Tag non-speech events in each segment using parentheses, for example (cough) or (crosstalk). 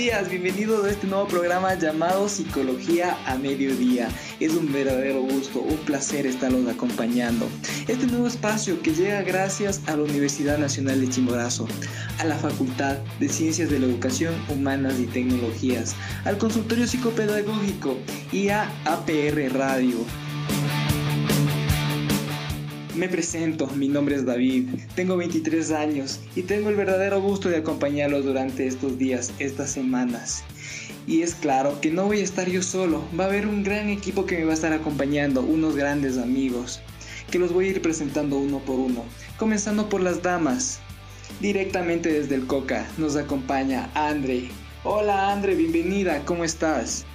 días, bienvenidos a este nuevo programa llamado Psicología a Mediodía. Es un verdadero gusto, un placer estarlos acompañando. Este nuevo espacio que llega gracias a la Universidad Nacional de Chimborazo, a la Facultad de Ciencias de la Educación Humanas y Tecnologías, al Consultorio Psicopedagógico y a APR Radio. Me presento, mi nombre es David, tengo 23 años y tengo el verdadero gusto de acompañarlos durante estos días, estas semanas. Y es claro que no voy a estar yo solo, va a haber un gran equipo que me va a estar acompañando, unos grandes amigos, que los voy a ir presentando uno por uno, comenzando por las damas. Directamente desde el Coca nos acompaña Andre. Hola Andre, bienvenida, ¿cómo estás?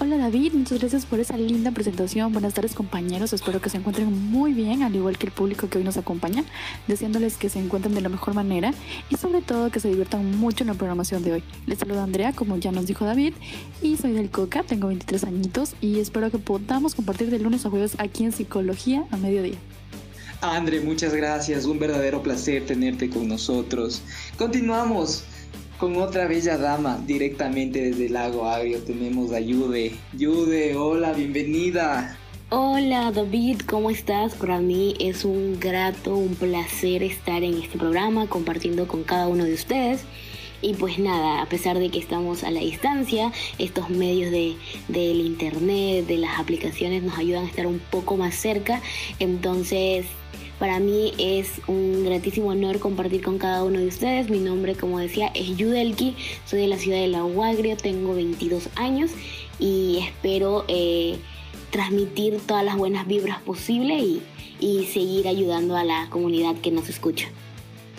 Hola David, muchas gracias por esa linda presentación. Buenas tardes compañeros, espero que se encuentren muy bien, al igual que el público que hoy nos acompaña, deseándoles que se encuentren de la mejor manera y sobre todo que se diviertan mucho en la programación de hoy. Les saluda Andrea, como ya nos dijo David, y soy del Coca, tengo 23 añitos y espero que podamos compartir de lunes a jueves aquí en Psicología a mediodía. Andre, muchas gracias, un verdadero placer tenerte con nosotros. Continuamos con otra bella dama directamente desde el lago Agrio tenemos a Yude. Yude, hola, bienvenida. Hola David, ¿cómo estás? Para mí es un grato, un placer estar en este programa compartiendo con cada uno de ustedes. Y pues nada, a pesar de que estamos a la distancia, estos medios de, del internet, de las aplicaciones nos ayudan a estar un poco más cerca. Entonces para mí es un gratísimo honor compartir con cada uno de ustedes. Mi nombre, como decía, es Yudelki. Soy de la ciudad de La Huagria, tengo 22 años y espero eh, transmitir todas las buenas vibras posibles y, y seguir ayudando a la comunidad que nos escucha.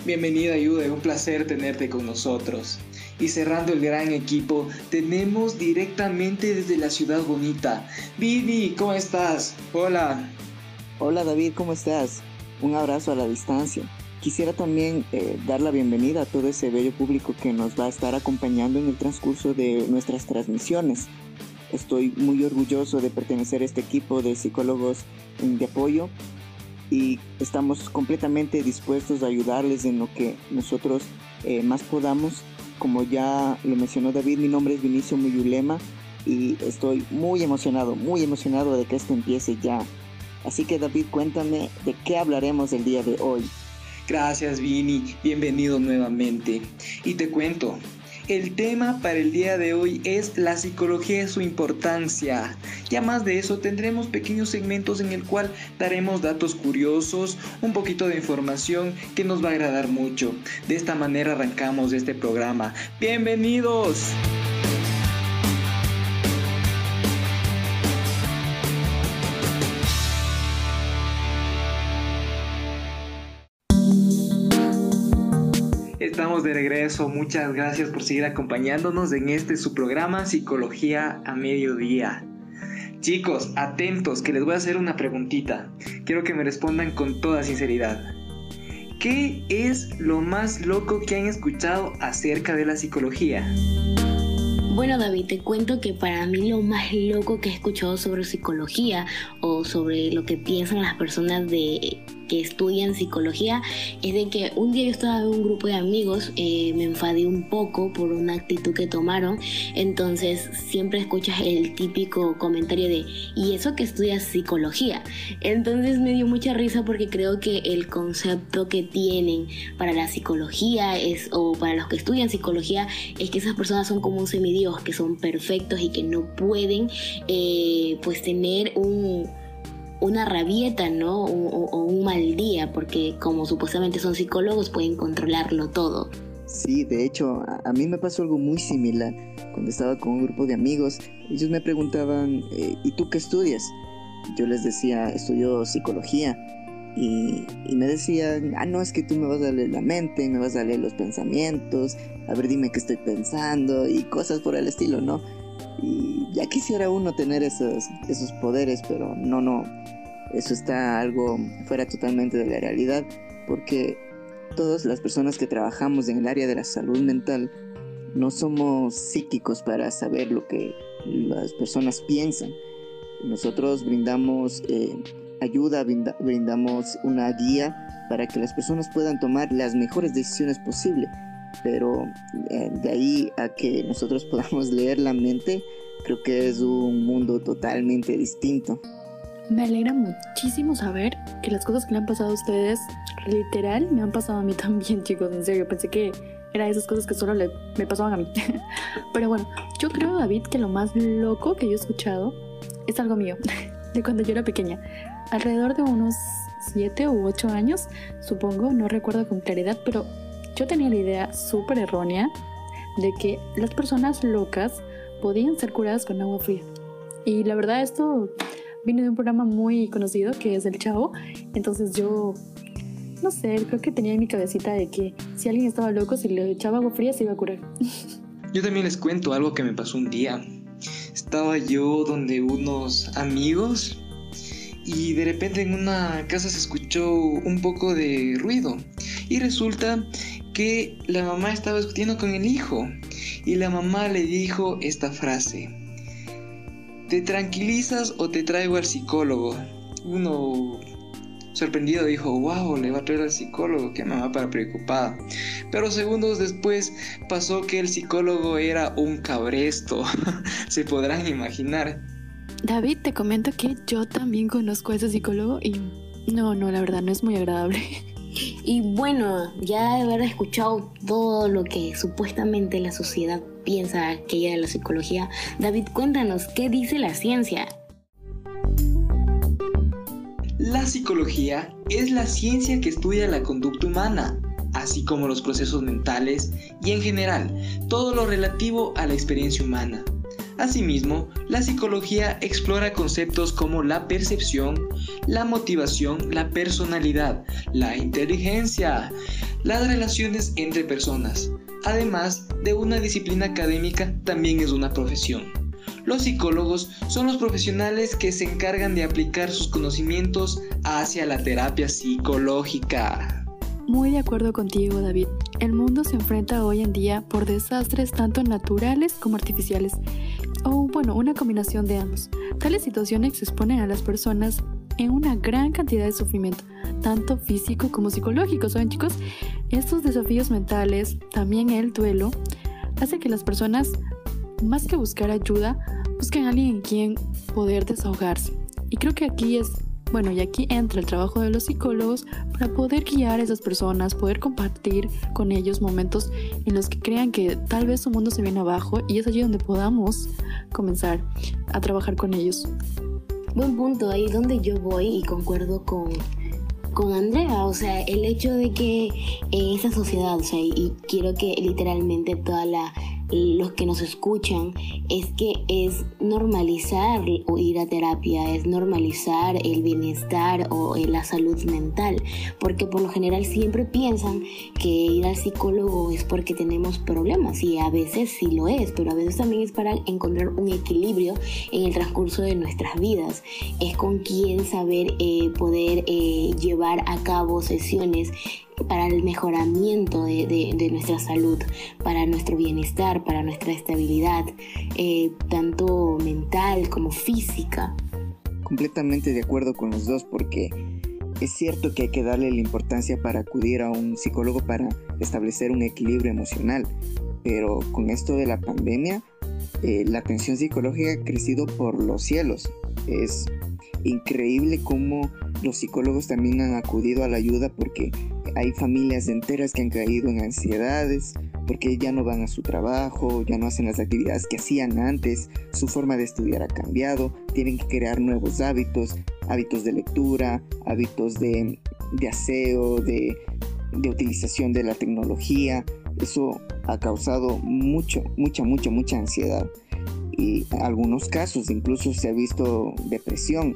Bienvenida, Yude, un placer tenerte con nosotros. Y cerrando el gran equipo, tenemos directamente desde la ciudad bonita. Vivi, ¿cómo estás? Hola. Hola David, ¿cómo estás? Un abrazo a la distancia. Quisiera también eh, dar la bienvenida a todo ese bello público que nos va a estar acompañando en el transcurso de nuestras transmisiones. Estoy muy orgulloso de pertenecer a este equipo de psicólogos de apoyo y estamos completamente dispuestos a ayudarles en lo que nosotros eh, más podamos. Como ya lo mencionó David, mi nombre es Vinicio Muyulema y estoy muy emocionado, muy emocionado de que esto empiece ya. Así que David, cuéntame de qué hablaremos el día de hoy. Gracias Vini, bienvenido nuevamente. Y te cuento, el tema para el día de hoy es la psicología y su importancia. Ya más de eso tendremos pequeños segmentos en el cual daremos datos curiosos, un poquito de información que nos va a agradar mucho. De esta manera arrancamos este programa. Bienvenidos. Estamos de regreso, muchas gracias por seguir acompañándonos en este su programa Psicología a Mediodía. Chicos, atentos, que les voy a hacer una preguntita. Quiero que me respondan con toda sinceridad. ¿Qué es lo más loco que han escuchado acerca de la psicología? Bueno David, te cuento que para mí lo más loco que he escuchado sobre psicología o sobre lo que piensan las personas de que estudian psicología es de que un día yo estaba en un grupo de amigos, eh, me enfadé un poco por una actitud que tomaron, entonces siempre escuchas el típico comentario de, ¿y eso que estudias psicología? Entonces me dio mucha risa porque creo que el concepto que tienen para la psicología es, o para los que estudian psicología, es que esas personas son como un semidios, que son perfectos y que no pueden eh, pues tener un una rabieta, ¿no? O, un mal día, porque como supuestamente son psicólogos pueden controlarlo todo. Sí, de hecho, a, mí me pasó algo muy similar cuando estaba con un grupo de amigos. Ellos me preguntaban, eh, ¿y tú qué estudias? Yo les decía, estudio psicología. Y, y, me decían, ah, no, es que tú me vas a leer la mente, me vas a leer los pensamientos, a ver, dime qué estoy pensando y cosas por el estilo, ¿no? Y ya quisiera uno tener esos, esos poderes, pero no, no, eso está algo fuera totalmente de la realidad, porque todas las personas que trabajamos en el área de la salud mental no somos psíquicos para saber lo que las personas piensan. Nosotros brindamos eh, ayuda, brindamos una guía para que las personas puedan tomar las mejores decisiones posibles. Pero eh, de ahí a que nosotros (laughs) podamos leer la mente, creo que es un mundo totalmente distinto. Me alegra muchísimo saber que las cosas que le han pasado a ustedes, literal, me han pasado a mí (laughs) también, chicos. En serio, pensé que era esas cosas que solo le, me pasaban a mí. (laughs) Pero bueno, yo creo, David, que lo más loco que yo he escuchado es algo mío, de cuando yo era pequeña. Alrededor de unos 7 u 8 años, supongo, no recuerdo con claridad, pero yo tenía la idea súper errónea de que las personas locas podían ser curadas con agua fría. Y la verdad esto vino de un programa muy conocido que es El Chavo. Entonces yo, no sé, creo que tenía en mi cabecita de que si alguien estaba loco, si le echaba agua fría se iba a curar. (laughs) Yo también les cuento algo que me pasó un día. Estaba yo donde unos amigos y de repente en una casa se escuchó un poco de ruido y resulta que la mamá estaba discutiendo con el hijo y la mamá le dijo esta frase. ¿Te tranquilizas o te traigo al psicólogo? Uno sorprendido dijo, wow, le va a traer al psicólogo, que mamá para preocupada. Pero segundos después pasó que el psicólogo era un cabresto, (laughs) se podrán imaginar. David, te comento que yo también conozco a ese psicólogo y no, no, la verdad no es muy agradable. (laughs) Y bueno, ya de haber escuchado todo lo que supuestamente la sociedad piensa aquella de la psicología, David, cuéntanos, ¿qué dice la ciencia? La psicología es la ciencia que estudia la conducta humana, así como los procesos mentales y en general todo lo relativo a la experiencia humana. Asimismo, la psicología explora conceptos como la percepción, la motivación, la personalidad, la inteligencia, las relaciones entre personas. Además de una disciplina académica, también es una profesión. Los psicólogos son los profesionales que se encargan de aplicar sus conocimientos hacia la terapia psicológica. Muy de acuerdo contigo, David. El mundo se enfrenta hoy en día por desastres tanto naturales como artificiales o bueno, una combinación de ambos. Tales situaciones exponen a las personas en una gran cantidad de sufrimiento, tanto físico como psicológico. ¿Saben chicos? Estos desafíos mentales, también el duelo, hace que las personas, más que buscar ayuda, busquen a alguien en quien poder desahogarse. Y creo que aquí es bueno, y aquí entra el trabajo de los psicólogos para poder guiar a esas personas, poder compartir con ellos momentos en los que crean que tal vez su mundo se viene abajo y es allí donde podamos comenzar a trabajar con ellos. Buen punto, ahí donde yo voy y concuerdo con, con Andrea, o sea, el hecho de que esa sociedad, o sea, y quiero que literalmente toda la los que nos escuchan es que es normalizar o ir a terapia, es normalizar el bienestar o la salud mental, porque por lo general siempre piensan que ir al psicólogo es porque tenemos problemas y a veces sí lo es, pero a veces también es para encontrar un equilibrio en el transcurso de nuestras vidas, es con quién saber eh, poder eh, llevar a cabo sesiones para el mejoramiento de, nuestra salud, para nuestro bienestar, para nuestra estabilidad, eh, tanto mental como física. Completamente de acuerdo con los dos porque es cierto que hay que darle la importancia para acudir a un psicólogo para establecer un equilibrio emocional, pero con esto de la pandemia, eh, la atención psicológica ha crecido por los cielos. Es increíble cómo los psicólogos también han acudido a la ayuda porque hay familias enteras que han caído en ansiedades porque ya no van a su trabajo, ya no hacen las actividades que hacían antes, su forma de estudiar ha cambiado, tienen que crear nuevos hábitos, hábitos de lectura, hábitos de, aseo, de, de utilización de la tecnología. Eso ha causado mucho, mucha, mucha, mucha ansiedad. Y algunos casos incluso se ha visto depresión.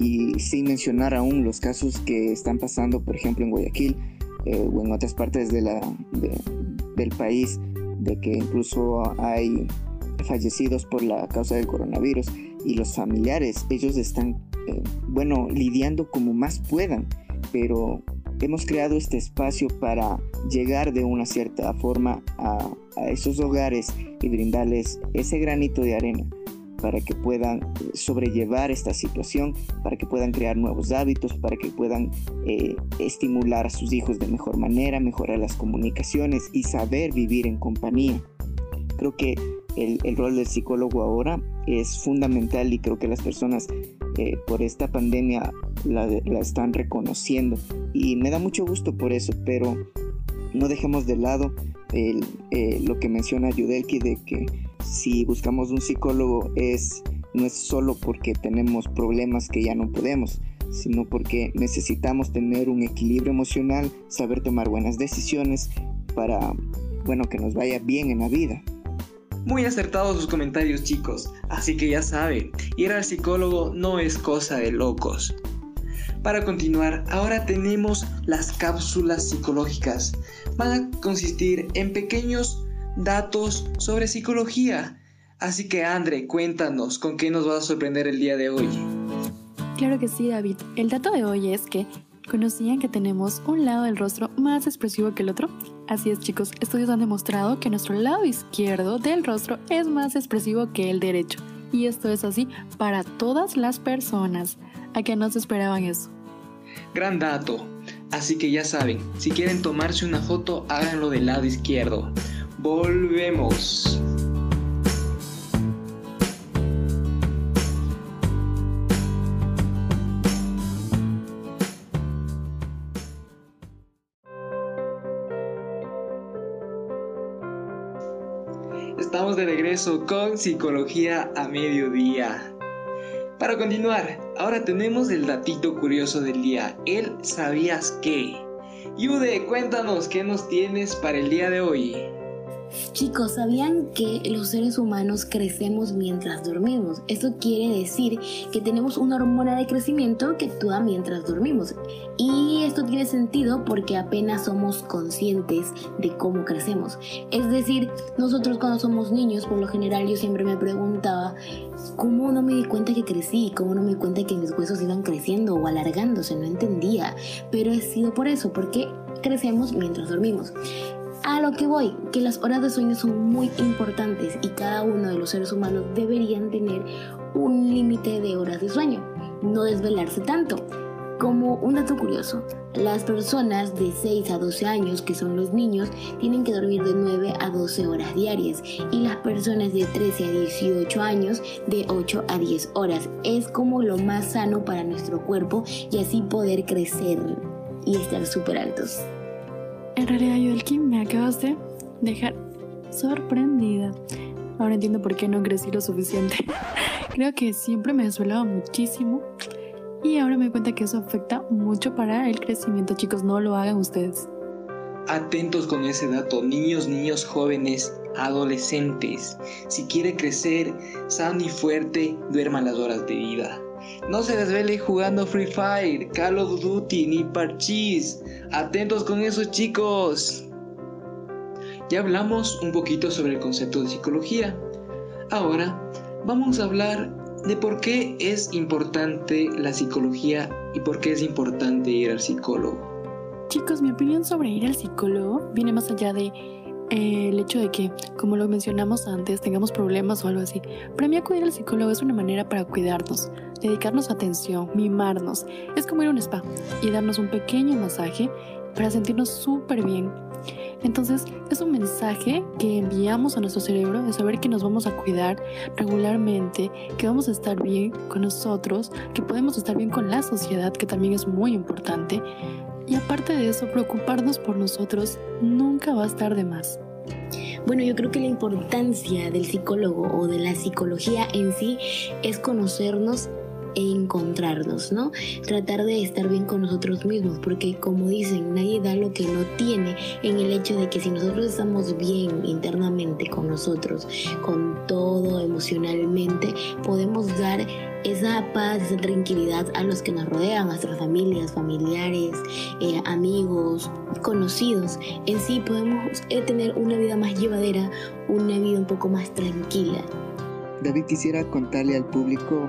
Y sin mencionar aún los casos que están pasando, por ejemplo, en Guayaquil eh, o en otras partes de la, del país, de que incluso hay fallecidos por la causa del coronavirus y los familiares, ellos están, eh, bueno, lidiando como más puedan, pero hemos creado este espacio para llegar de una cierta forma a, a esos hogares y brindarles ese granito de arena para que puedan sobrellevar esta situación, para que puedan crear nuevos hábitos, para que puedan eh, estimular a sus hijos de mejor manera, mejorar las comunicaciones y saber vivir en compañía. Creo que el, rol del psicólogo ahora es fundamental y creo que las personas eh, por esta pandemia la, están reconociendo y me da mucho gusto por eso, pero no dejemos de lado eh, lo que menciona Yudelki de que si buscamos un psicólogo es no es solo porque tenemos problemas que ya no podemos, sino porque necesitamos tener un equilibrio emocional, saber tomar buenas decisiones para bueno que nos vaya bien en la vida. Muy acertados sus comentarios chicos, así que ya saben, ir al psicólogo no es cosa de locos. Para continuar, ahora tenemos las cápsulas psicológicas. Van a consistir en pequeños datos sobre psicología. Así que Andre, cuéntanos con qué nos vas a sorprender el día de hoy. Claro que sí, David. El dato de hoy es que ¿Conocían que tenemos un lado del rostro más expresivo que el otro? Así es chicos, estudios han demostrado que nuestro lado izquierdo del rostro es más expresivo que el derecho. Y esto es así para todas las personas. ¿A que no se esperaban eso? Gran dato. Así que ya saben, si quieren tomarse una foto, háganlo del lado izquierdo. Volvemos. Con Psicología a Mediodía. Para continuar, ahora tenemos el datito curioso del día. ¿El sabías qué? Yude, cuéntanos qué nos tienes para el día de hoy. Chicos, ¿sabían que los seres humanos crecemos mientras dormimos? Esto quiere decir que tenemos una hormona de crecimiento que actúa mientras dormimos. Y esto tiene sentido porque apenas somos conscientes de cómo crecemos. Es decir, nosotros cuando somos niños, por lo general yo siempre me preguntaba, ¿cómo no me di cuenta que crecí? ¿Cómo no me di cuenta que mis huesos iban creciendo o alargándose? No entendía. Pero he sido por eso, porque crecemos mientras dormimos. A lo que voy, que las horas de sueño son muy importantes y cada uno de los seres humanos deberían tener un límite de horas de sueño, no desvelarse tanto. Como un dato curioso, las personas de 6 a 12 años, que son los niños, tienen que dormir de 9 a 12 horas diarias y las personas de 13 a 18 años de 8 a 10 horas. Es como lo más sano para nuestro cuerpo y así poder crecer y estar súper altos. En realidad, Yoelkin, me acabas de dejar sorprendida. Ahora entiendo por qué no crecí lo suficiente. (laughs) Creo que siempre me desvelaba muchísimo y ahora me doy cuenta que eso afecta mucho para el crecimiento. Chicos, no lo hagan ustedes. Atentos con ese dato, niños, niños, jóvenes, adolescentes. Si quiere crecer sano y fuerte, duerma las horas de vida. No se desvele jugando Free Fire, Call of Duty ni Parchís. Atentos con eso chicos. Ya hablamos un poquito sobre el concepto de psicología. Ahora vamos a hablar de por qué es importante la psicología y por qué es importante ir al psicólogo. Chicos, mi opinión sobre ir al psicólogo viene más allá de eh, el hecho de que, como lo mencionamos antes, tengamos problemas o algo así. Para mí acudir al psicólogo es una manera para cuidarnos, dedicarnos atención, mimarnos. Es como ir a un spa y darnos un pequeño masaje para sentirnos súper bien. Entonces es un mensaje que enviamos a nuestro cerebro de saber que nos vamos a cuidar regularmente, que vamos a estar bien con nosotros, que podemos estar bien con la sociedad, que también es muy importante. Y aparte de eso, preocuparnos por nosotros nunca va a estar de más. Bueno, yo creo que la importancia del psicólogo o de la psicología en sí es conocernos encontrarnos, ¿no? Tratar de estar bien con nosotros mismos, porque como dicen, nadie da lo que no tiene en el hecho de que si nosotros estamos bien internamente con nosotros, con todo emocionalmente, podemos dar esa paz, esa tranquilidad a los que nos rodean, a nuestras familias, familiares, eh, amigos, conocidos. En sí podemos eh, tener una vida más llevadera, una vida un poco más tranquila. David, quisiera contarle al público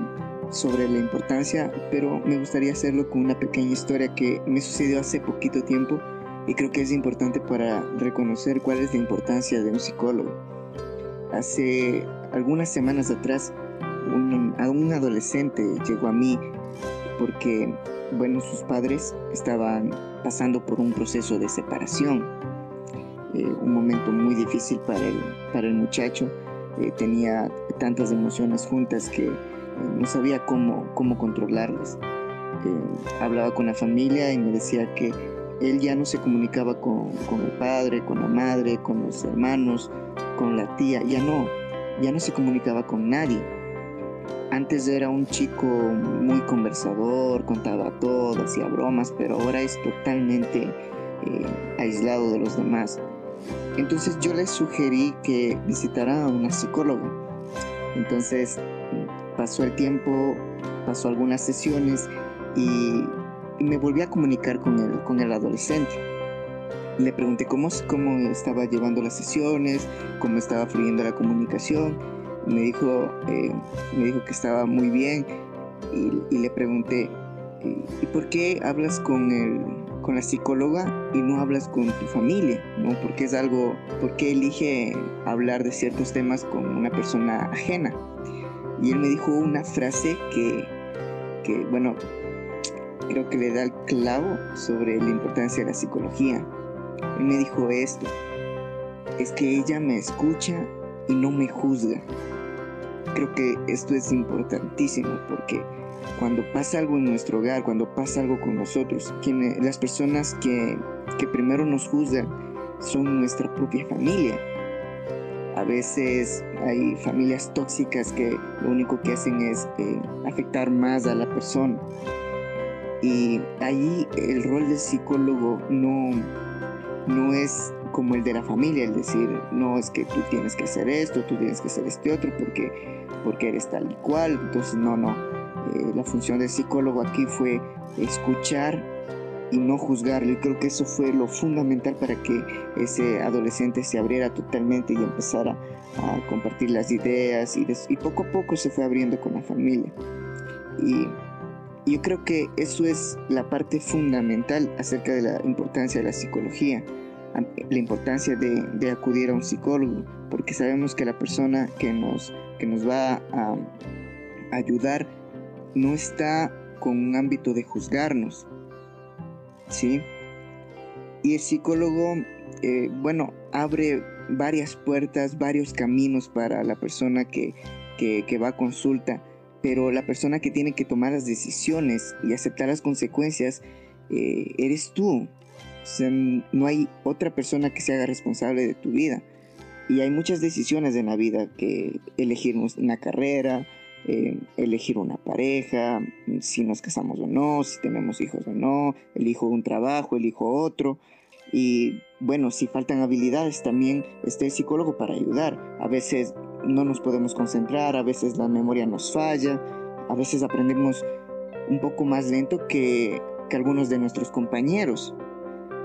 sobre la importancia, pero me gustaría hacerlo con una pequeña historia que me sucedió hace poquito tiempo y creo que es importante para reconocer cuál es la importancia de un psicólogo. Hace algunas semanas atrás un, un adolescente llegó a mí porque, bueno, sus padres estaban pasando por un proceso de separación, eh, un momento muy difícil para el, para el muchacho, eh, tenía tantas emociones juntas que eh, no sabía cómo, cómo controlarlas. hablaba con la familia y me decía que él ya no se comunicaba con, con, el padre, con la madre, con los hermanos, con la tía, ya no, ya no se comunicaba con nadie antes era un chico muy conversador, contaba todo, hacía bromas, pero ahora es totalmente eh, aislado de los demás. Entonces yo le sugerí que visitara a una psicóloga. Entonces pasó el tiempo, pasó algunas sesiones y, me volví a comunicar con el, con el adolescente. Le pregunté cómo, cómo estaba llevando las sesiones, cómo estaba fluyendo la comunicación me dijo, eh, me dijo que estaba muy bien y, le pregunté, ¿y por qué hablas con, el, con la psicóloga y no hablas con tu familia? ¿no? Porque es algo, ¿por qué elige hablar de ciertos temas con una persona ajena? Y él me dijo una frase que, que bueno, creo que le da el clavo sobre la importancia de la psicología. Él me dijo esto, es que ella me escucha y no me juzga. Creo que esto es importantísimo porque cuando pasa algo en nuestro hogar, cuando pasa algo con nosotros, las personas que, que primero nos juzgan son nuestra propia familia. A veces hay familias tóxicas que lo único que hacen es eh, afectar más a la persona. Y ahí el rol del psicólogo no, no es como el de la familia, el decir, no es que tú tienes que hacer esto, tú tienes que hacer este otro, porque, porque eres tal y cual. Entonces, no, no. Eh, la función del psicólogo aquí fue escuchar y no juzgarlo. Y creo que eso fue lo fundamental para que ese adolescente se abriera totalmente y empezara a compartir las ideas y, y poco a poco se fue abriendo con la familia. Y yo creo que eso es la parte fundamental acerca de la importancia de la psicología la importancia de, acudir a un psicólogo, porque sabemos que la persona que nos, que nos va a, ayudar no está con un ámbito de juzgarnos, ¿sí? Y el psicólogo, eh, bueno, abre varias puertas, varios caminos para la persona que, va a consulta, pero la persona que tiene que tomar las decisiones y aceptar las consecuencias eh, eres tú, no hay otra persona que se haga responsable de tu vida. Y hay muchas decisiones en la vida, que elegir una carrera, eh, elegir una pareja, si nos casamos o no, si tenemos hijos o no, elijo un trabajo, elijo otro. Y bueno, si faltan habilidades, también está el psicólogo para ayudar. A veces no nos podemos concentrar, a veces la memoria nos falla, a veces aprendemos un poco más lento que, que algunos de nuestros compañeros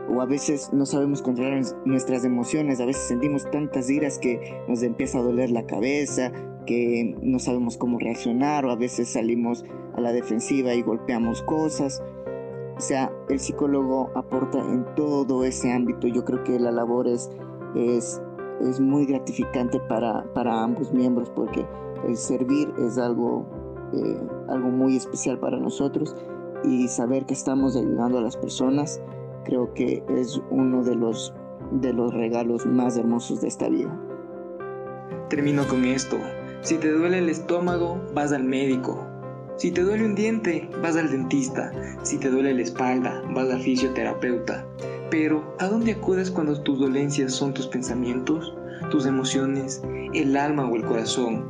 o a veces no sabemos controlar nuestras emociones, a veces sentimos tantas iras que nos empieza a doler la cabeza, que no sabemos cómo reaccionar o a veces salimos a la defensiva y golpeamos cosas. O sea, el psicólogo aporta en todo ese ámbito. Yo creo que la labor es, es, es muy gratificante para, para, ambos miembros porque el servir es algo, eh, algo muy especial para nosotros y saber que estamos ayudando a las personas creo que es uno de los, de los regalos más hermosos de esta vida. Termino con esto. Si te duele el estómago, vas al médico. Si te duele un diente, vas al dentista. Si te duele la espalda, vas al fisioterapeuta. Pero, ¿a dónde acudes cuando tus dolencias son tus pensamientos, tus emociones, el alma o el corazón?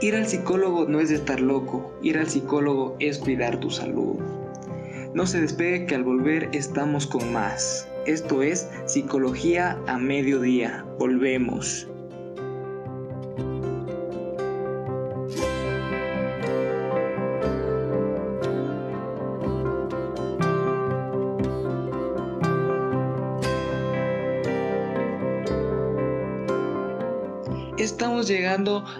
Ir al psicólogo no es estar loco, ir al psicólogo es cuidar tu salud. No se despegue que al volver estamos con más. Esto es Psicología a Mediodía. Volvemos.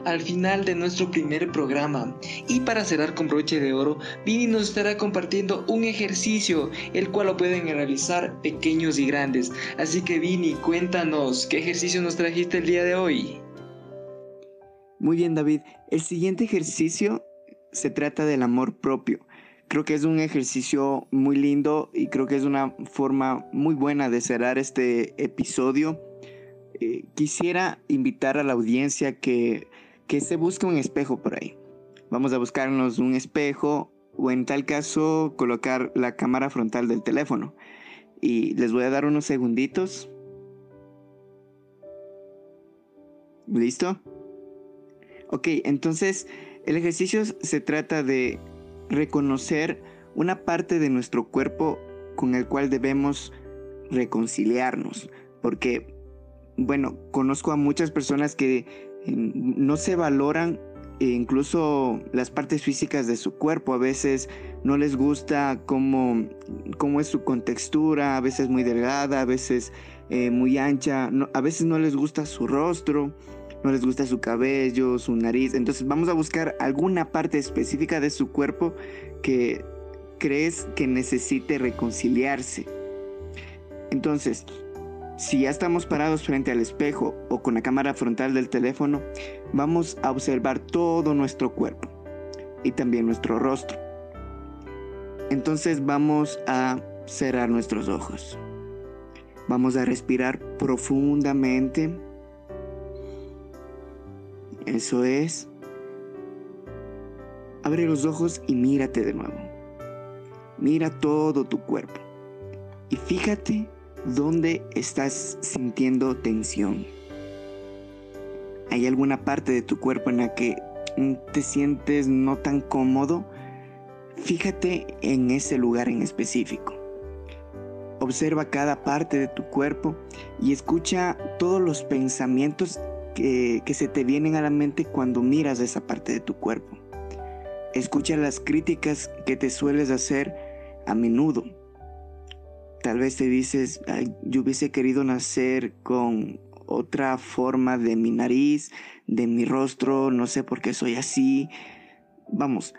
Al final de nuestro primer programa y para cerrar con broche de oro, Vini nos estará compartiendo un ejercicio el cual lo pueden realizar pequeños y grandes. Así que Vini, cuéntanos, ¿qué ejercicio nos trajiste el día de hoy? Muy bien, David. El siguiente ejercicio se trata del amor propio. Creo que es un ejercicio muy lindo y creo que es una forma muy buena de cerrar este episodio. Eh, quisiera invitar a la audiencia que, que se busque un espejo por ahí. Vamos a buscarnos un espejo o en tal caso colocar la cámara frontal del teléfono. Y les voy a dar unos segunditos. ¿Listo? Ok, entonces el ejercicio se trata de reconocer una parte de nuestro cuerpo con el cual debemos reconciliarnos. Porque, bueno, conozco a muchas personas que eh, no se valoran e incluso las partes físicas de su cuerpo. A veces no les gusta cómo, cómo es su contextura, a veces muy delgada, a veces eh, muy ancha, a veces no les gusta su rostro no les gusta su cabello, su nariz. Entonces vamos a buscar alguna parte específica de su cuerpo que crees que necesite reconciliarse. Entonces, si ya estamos parados frente al espejo o con la cámara frontal del teléfono, vamos a observar todo nuestro cuerpo y también nuestro rostro. Entonces vamos a cerrar nuestros ojos. Vamos a respirar profundamente eso es. Abre los ojos y mírate de nuevo. Mira todo tu cuerpo. Y fíjate dónde estás sintiendo tensión. ¿Hay alguna parte de tu cuerpo en la que te sientes no tan cómodo? Fíjate en ese lugar en específico. Observa cada parte de tu cuerpo y escucha todos los pensamientos que, se te vienen a la mente cuando miras esa parte de tu cuerpo. Escucha las críticas que te sueles hacer a menudo. Tal vez te dices, yo hubiese querido nacer con otra forma de mi nariz, de mi rostro, no sé por qué soy así. Vamos,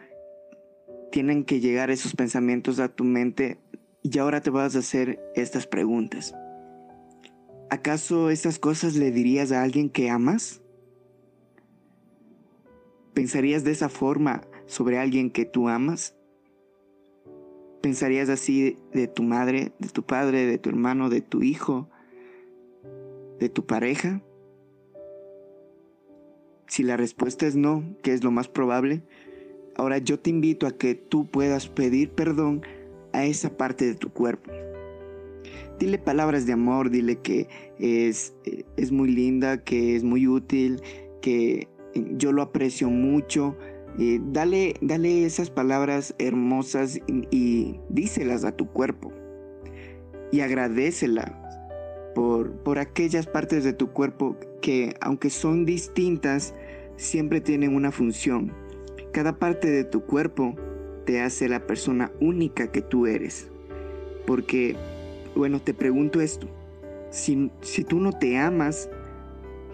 tienen que llegar esos pensamientos a tu mente y ahora te vas a hacer estas preguntas. ¿Acaso estas cosas le dirías a alguien que amas? ¿Pensarías de esa forma sobre alguien que tú amas? ¿Pensarías así de tu madre, de tu padre, de tu hermano, de tu hijo, de tu pareja? Si la respuesta es no, que es lo más probable, ahora yo te invito a que tú puedas pedir perdón a esa parte de tu cuerpo dile palabras de amor, dile que es, es muy linda, que es muy útil, que yo lo aprecio mucho. Eh, dale, dale esas palabras hermosas y, díselas a tu cuerpo. Y agradecela por, por aquellas partes de tu cuerpo que, aunque son distintas, siempre tienen una función. Cada parte de tu cuerpo te hace la persona única que tú eres. Porque bueno, te pregunto esto. Si, tú no te amas,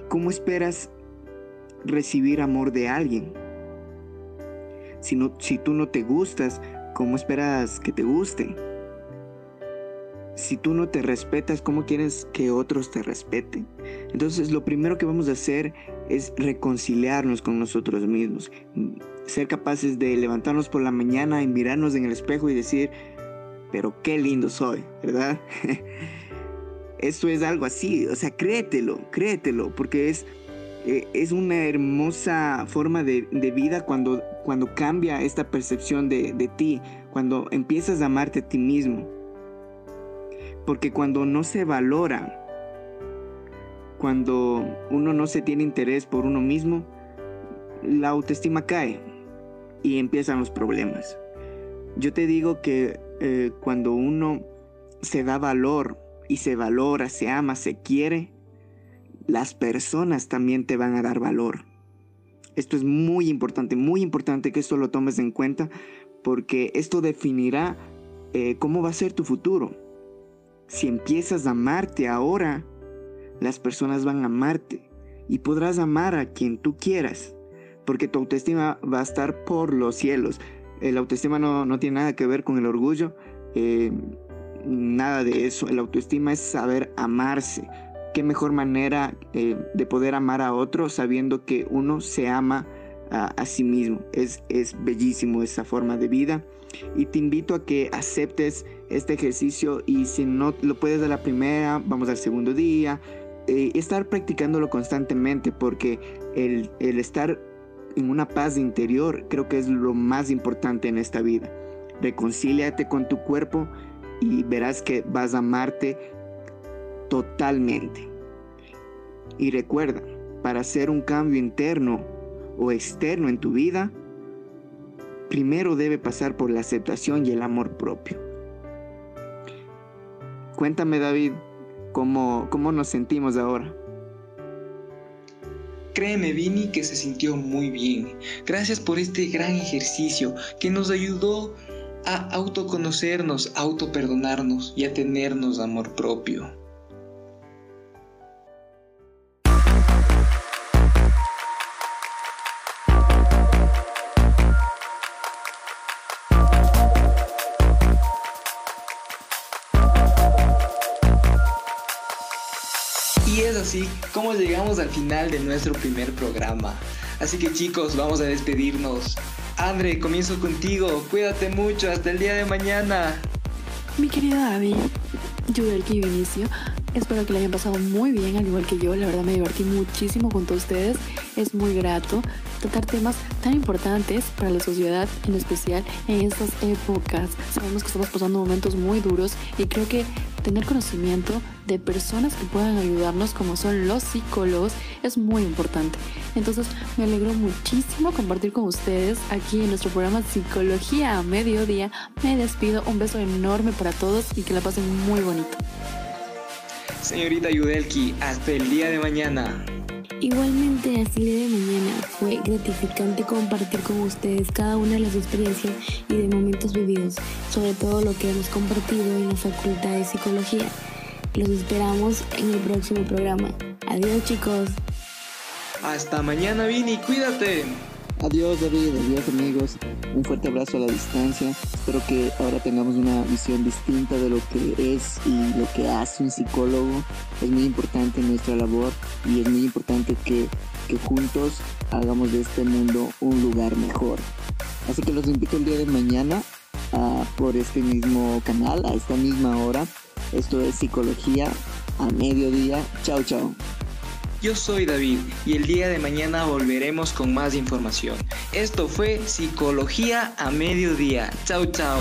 ¿cómo esperas recibir amor de alguien? Si, si tú no te gustas, ¿cómo esperas que te gusten? Si tú no te respetas, ¿cómo quieres que otros te respeten? Entonces lo primero que vamos a hacer es reconciliarnos con nosotros mismos. Ser capaces de levantarnos por la mañana y mirarnos en el espejo y decir, pero qué lindo soy, ¿verdad? (laughs) Eso es algo así, o sea, créetelo, créetelo, porque es, eh, es una hermosa forma de, vida cuando, cuando cambia esta percepción de, de ti, cuando empiezas a amarte a ti mismo. Porque cuando no se valora, cuando uno no se tiene interés por uno mismo, la autoestima cae y empiezan los problemas. Yo te digo que eh, cuando uno se da valor y se valora, se ama, se quiere, las personas también te van a dar valor. Esto es muy importante, muy importante que esto lo tomes en cuenta porque esto definirá eh, cómo va a ser tu futuro. Si empiezas a amarte ahora, las personas van a amarte y podrás amar a quien tú quieras, porque tu autoestima va a estar por los cielos. El autoestima no, tiene nada que ver con el orgullo, eh, nada de eso. El autoestima es saber amarse, qué mejor manera eh, de poder amar a otro sabiendo que uno se ama a, sí mismo. Es, es bellísimo esa forma de vida. Y te invito a que aceptes este ejercicio y si no lo puedes de la primera, vamos al segundo día. Eh, estar practicándolo constantemente porque el, el estar en una paz interior creo que es lo más importante en esta vida. Reconcíliate con tu cuerpo y verás que vas a amarte totalmente. Y recuerda, para hacer un cambio interno o externo en tu vida, primero debe pasar por la aceptación y el amor propio. Cuéntame David, ¿cómo, cómo nos sentimos ahora? Créeme, Vini, que se sintió muy bien. Gracias por este gran ejercicio que nos ayudó a autoconocernos, a autoperdonarnos y a tenernos amor propio. Final de nuestro primer programa. Así que chicos, vamos a despedirnos. Andre, comienzo contigo. Cuídate mucho. Hasta el día de mañana. Mi querido David, yo el que inicio. Espero que le hayan pasado muy bien, al igual que yo. La verdad me divertí muchísimo junto a ustedes. Es muy grato tratar temas tan importantes para la sociedad, en especial en estas épocas. Sabemos que estamos pasando momentos muy duros y creo que tener conocimiento de personas que puedan ayudarnos, como son los psicólogos, es muy importante. Entonces, me alegro muchísimo compartir con ustedes aquí en nuestro programa Psicología a Mediodía. Me despido, un beso enorme para todos y que la pasen muy bonito. Señorita Yudelki, hasta el día de mañana. Igualmente, hasta el día de mañana fue gratificante compartir con ustedes cada una de las experiencias y de momentos vividos, sobre todo lo que hemos compartido en la Facultad de Psicología. Los esperamos en el próximo programa. Adiós chicos. Hasta mañana, Vini, cuídate. Adiós David, adiós amigos, un fuerte abrazo a la distancia. Espero que ahora tengamos una visión distinta de lo que es y lo que hace un psicólogo. Es muy importante nuestra labor y es muy importante que, que juntos hagamos de este mundo un lugar mejor. Así que los invito el día de mañana por este mismo canal, a esta misma hora. Esto es Psicología a mediodía. Chao, chao. Yo soy David y el día de mañana volveremos con más información. Esto fue Psicología a Mediodía. Chao, chao.